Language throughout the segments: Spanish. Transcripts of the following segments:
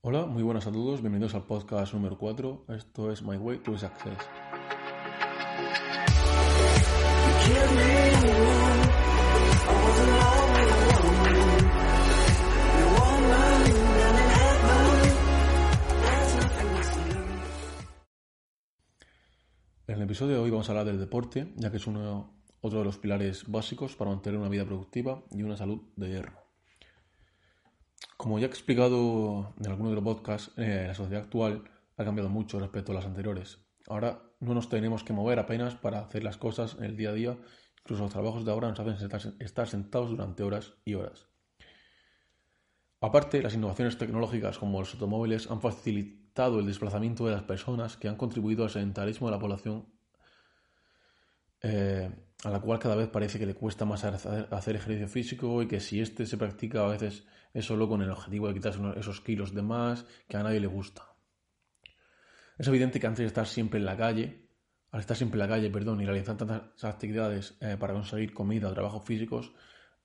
Hola, muy buenas a todos, bienvenidos al podcast número 4. Esto es My Way to Success. En el episodio de hoy vamos a hablar del deporte, ya que es uno, otro de los pilares básicos para mantener una vida productiva y una salud de hierro. Como ya he explicado en alguno de los podcasts, eh, la sociedad actual ha cambiado mucho respecto a las anteriores. Ahora no nos tenemos que mover apenas para hacer las cosas en el día a día. Incluso los trabajos de ahora nos hacen estar sentados durante horas y horas. Aparte, las innovaciones tecnológicas como los automóviles han facilitado el desplazamiento de las personas que han contribuido al sedentarismo de la población, eh, a la cual cada vez parece que le cuesta más hacer ejercicio físico y que si éste se practica a veces es solo con el objetivo de quitarse esos kilos de más que a nadie le gusta. Es evidente que antes de estar siempre en la calle, al estar siempre en la calle, perdón, y realizar tantas actividades eh, para conseguir comida o trabajos físicos,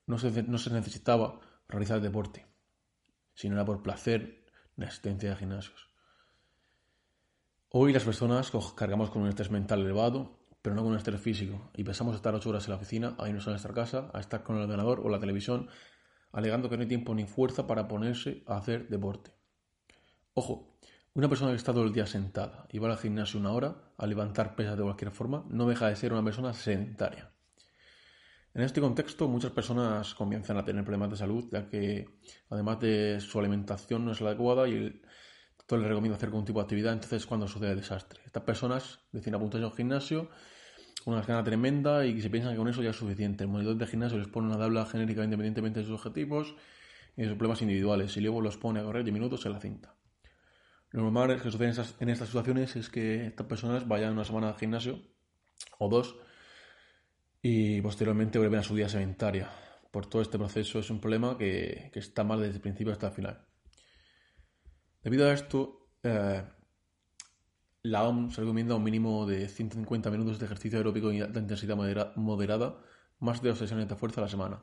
no se, no se necesitaba realizar deporte si no era por placer la asistencia de gimnasios. Hoy las personas cargamos con un estrés mental elevado, pero no con estrés físico, y pensamos estar ocho horas en la oficina, a irnos a nuestra casa, a estar con el ordenador o la televisión, alegando que no hay tiempo ni fuerza para ponerse a hacer deporte. Ojo, una persona que está todo el día sentada y va al gimnasio una hora a levantar pesas de cualquier forma no deja de ser una persona sedentaria. En este contexto, muchas personas comienzan a tener problemas de salud, ya que además de su alimentación no es la adecuada y el doctor les recomienda hacer algún tipo de actividad, entonces es cuando sucede desastre. Estas personas deciden apuntarse a un gimnasio una gana tremenda y se piensan que con eso ya es suficiente. El monitor de gimnasio les pone una tabla genérica independientemente de sus objetivos y de sus problemas individuales y luego los pone a correr 10 minutos en la cinta. Lo normal que sucede en estas situaciones es que estas personas vayan una semana al gimnasio o dos y posteriormente vuelven a su vida sedentaria. Por todo este proceso es un problema que, está mal desde el principio hasta el final. Debido a esto, eh, la OMS recomienda un mínimo de 150 minutos de ejercicio aeróbico de intensidad moderada, más de dos sesiones de fuerza a la semana.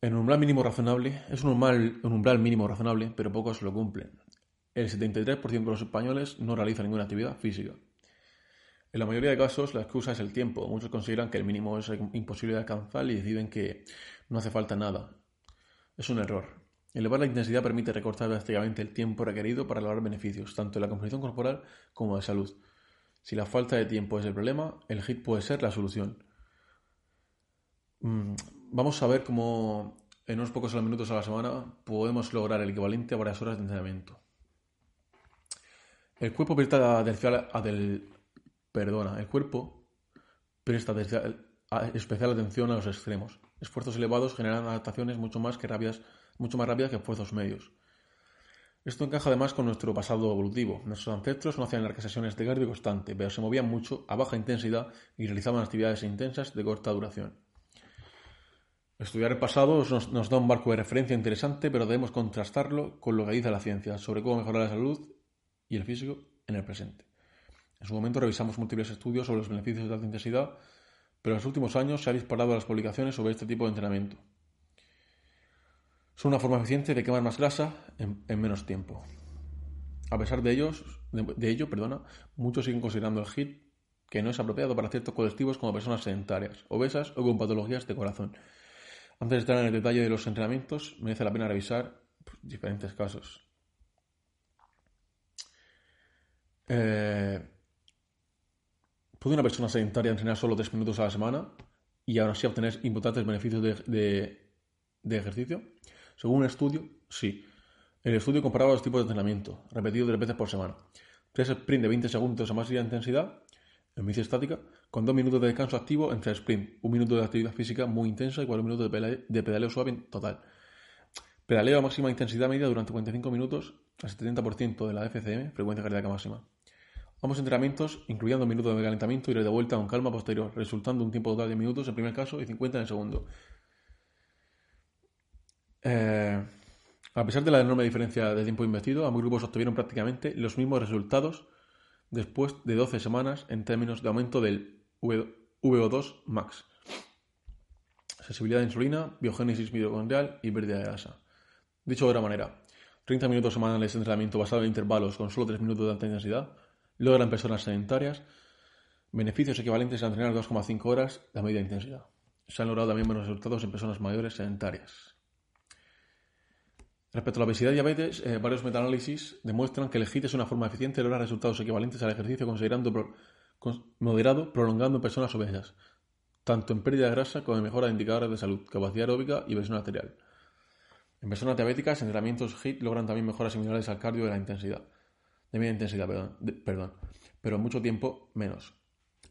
El umbral mínimo razonable es un umbral, un umbral mínimo razonable, pero pocos lo cumplen. El 73% de los españoles no realiza ninguna actividad física. En la mayoría de casos, la excusa es el tiempo. Muchos consideran que el mínimo es imposible de alcanzar y deciden que no hace falta nada. Es un error. Elevar la intensidad permite recortar drásticamente el tiempo requerido para lograr beneficios, tanto de la composición corporal como de salud. Si la falta de tiempo es el problema, el HIT puede ser la solución. Mm, vamos a ver cómo en unos pocos minutos a la semana podemos lograr el equivalente a varias horas de entrenamiento. El cuerpo presta del Perdona, el cuerpo presta especial atención a los extremos. Esfuerzos elevados generan adaptaciones mucho más, que rápidas, mucho más rápidas que esfuerzos medios. Esto encaja además con nuestro pasado evolutivo. Nuestros ancestros no hacían largas sesiones de cardio constante, pero se movían mucho a baja intensidad y realizaban actividades intensas de corta duración. Estudiar el pasado nos, nos, da un marco de referencia interesante, pero debemos contrastarlo con lo que dice la ciencia sobre cómo mejorar la salud y el físico en el presente. En su momento revisamos múltiples estudios sobre los beneficios de alta intensidad, pero en los últimos años se han disparado las publicaciones sobre este tipo de entrenamiento. Son una forma eficiente de quemar más grasa en, menos tiempo. A pesar de, ellos, de, ello, perdona, muchos siguen considerando el HIT que no es apropiado para ciertos colectivos como personas sedentarias, obesas o con patologías de corazón. Antes de entrar en el detalle de los entrenamientos, merece la pena revisar pues, diferentes casos. Eh, ¿Puede una persona sedentaria entrenar solo 3 minutos a la semana y aún así obtener importantes beneficios de, ejercicio? Según un estudio, sí. El estudio comparaba los tipos de entrenamiento, repetido tres veces por semana. Tres sprints de 20 segundos a más intensidad, en bici estática, con 2 minutos de descanso activo entre sprint, un minuto de actividad física muy intensa y 4 minutos de pedaleo, suave en total. Pedaleo a máxima intensidad media durante 45 minutos al 70% de la FCM, frecuencia cardíaca máxima. Ambos entrenamientos incluyendo minutos de calentamiento y de vuelta con calma posterior, resultando un tiempo total de minutos en primer caso y 50 en el segundo. Eh, a pesar de la enorme diferencia de tiempo investido, ambos grupos obtuvieron prácticamente los mismos resultados después de 12 semanas en términos de aumento del VO2 max, sensibilidad de insulina, biogénesis mitocondrial y pérdida de grasa. Dicho de otra manera, 30 minutos semanales de entrenamiento basado en intervalos con solo 3 minutos de alta intensidad, logran personas sedentarias beneficios equivalentes a entrenar 2,5 horas de media intensidad. Se han logrado también buenos resultados en personas mayores sedentarias. Respecto a la obesidad y diabetes, eh, varios metaanálisis demuestran que el HIIT es una forma eficiente de lograr resultados equivalentes al ejercicio considerando moderado, prolongando en personas obesas, tanto en pérdida de grasa como en mejora de indicadores de salud, capacidad aeróbica y presión arterial. En personas diabéticas, entrenamientos HIIT logran también mejoras similares al cardio de la intensidad, de media intensidad, perdón, perdón, pero mucho tiempo menos.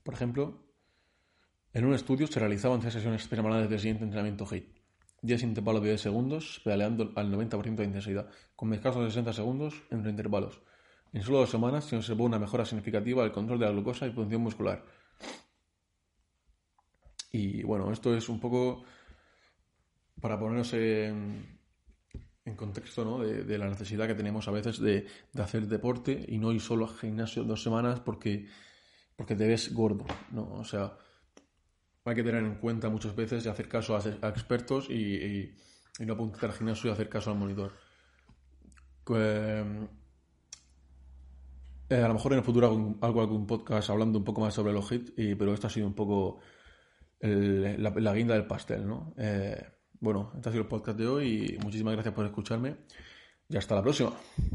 Por ejemplo, en un estudio se realizaban tres sesiones semanales del siguiente entrenamiento HIIT. 10 intervalos de 10 segundos, pedaleando al 90% de intensidad, con descansos de 60 segundos entre intervalos. En solo dos semanas se observó una mejora significativa del control de la glucosa y función muscular. Y bueno, esto es un poco para ponernos en, contexto ¿no? de, la necesidad que tenemos a veces de, hacer deporte y no ir solo al gimnasio dos semanas porque, porque te ves gordo. ¿no? O sea, hay que tener en cuenta muchas veces y hacer caso a, expertos y, no apuntar al gimnasio y hacer caso al monitor. Eh, a lo mejor en el futuro hago, algún podcast hablando un poco más sobre los hits, pero esto ha sido un poco la, guinda del pastel, ¿no? Eh, bueno, este ha sido el podcast de hoy y muchísimas gracias por escucharme y hasta la próxima.